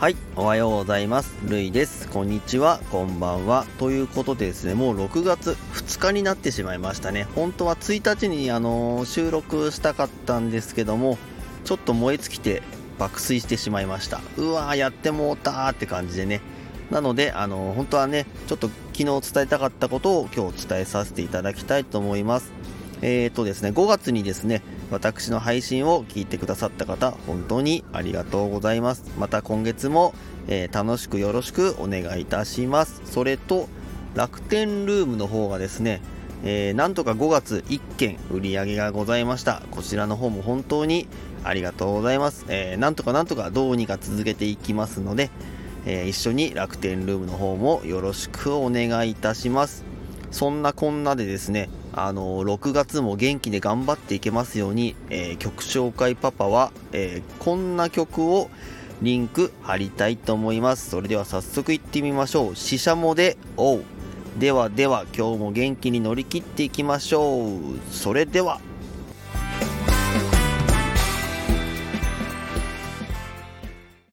はい、おはようございます。るいです。こんにちは、こんばんは。ということでですね、もう6月2日になってしまいましたね。本当は1日に、あの収録したかったんですけども、ちょっと燃え尽きて爆睡してしまいました。うわー、やってもうたーって感じでね。なので、あの本当はね、ちょっと昨日伝えたかったことを今日伝えさせていただきたいと思います。えーとですね、5月にですね、私の配信を聞いてくださった方、本当にありがとうございます。また今月も、えー楽しくよろしくお願いいたします。それと、楽天ルームの方がですね、えーなんとか5月1件売り上げがございました。こちらの方も本当にありがとうございます。えーなんとかなんとかどうにか続けていきますので、えー一緒に楽天ルームの方もよろしくお願いいたします。そんなこんなでですね、あの6月も元気で頑張っていけますように、えー曲紹介パパは、えーこんな曲をリンク貼りたいと思います。それでは早速いってみましょう。ししゃもで、おう。ではでは、今日も元気に乗り切っていきましょう。それでは。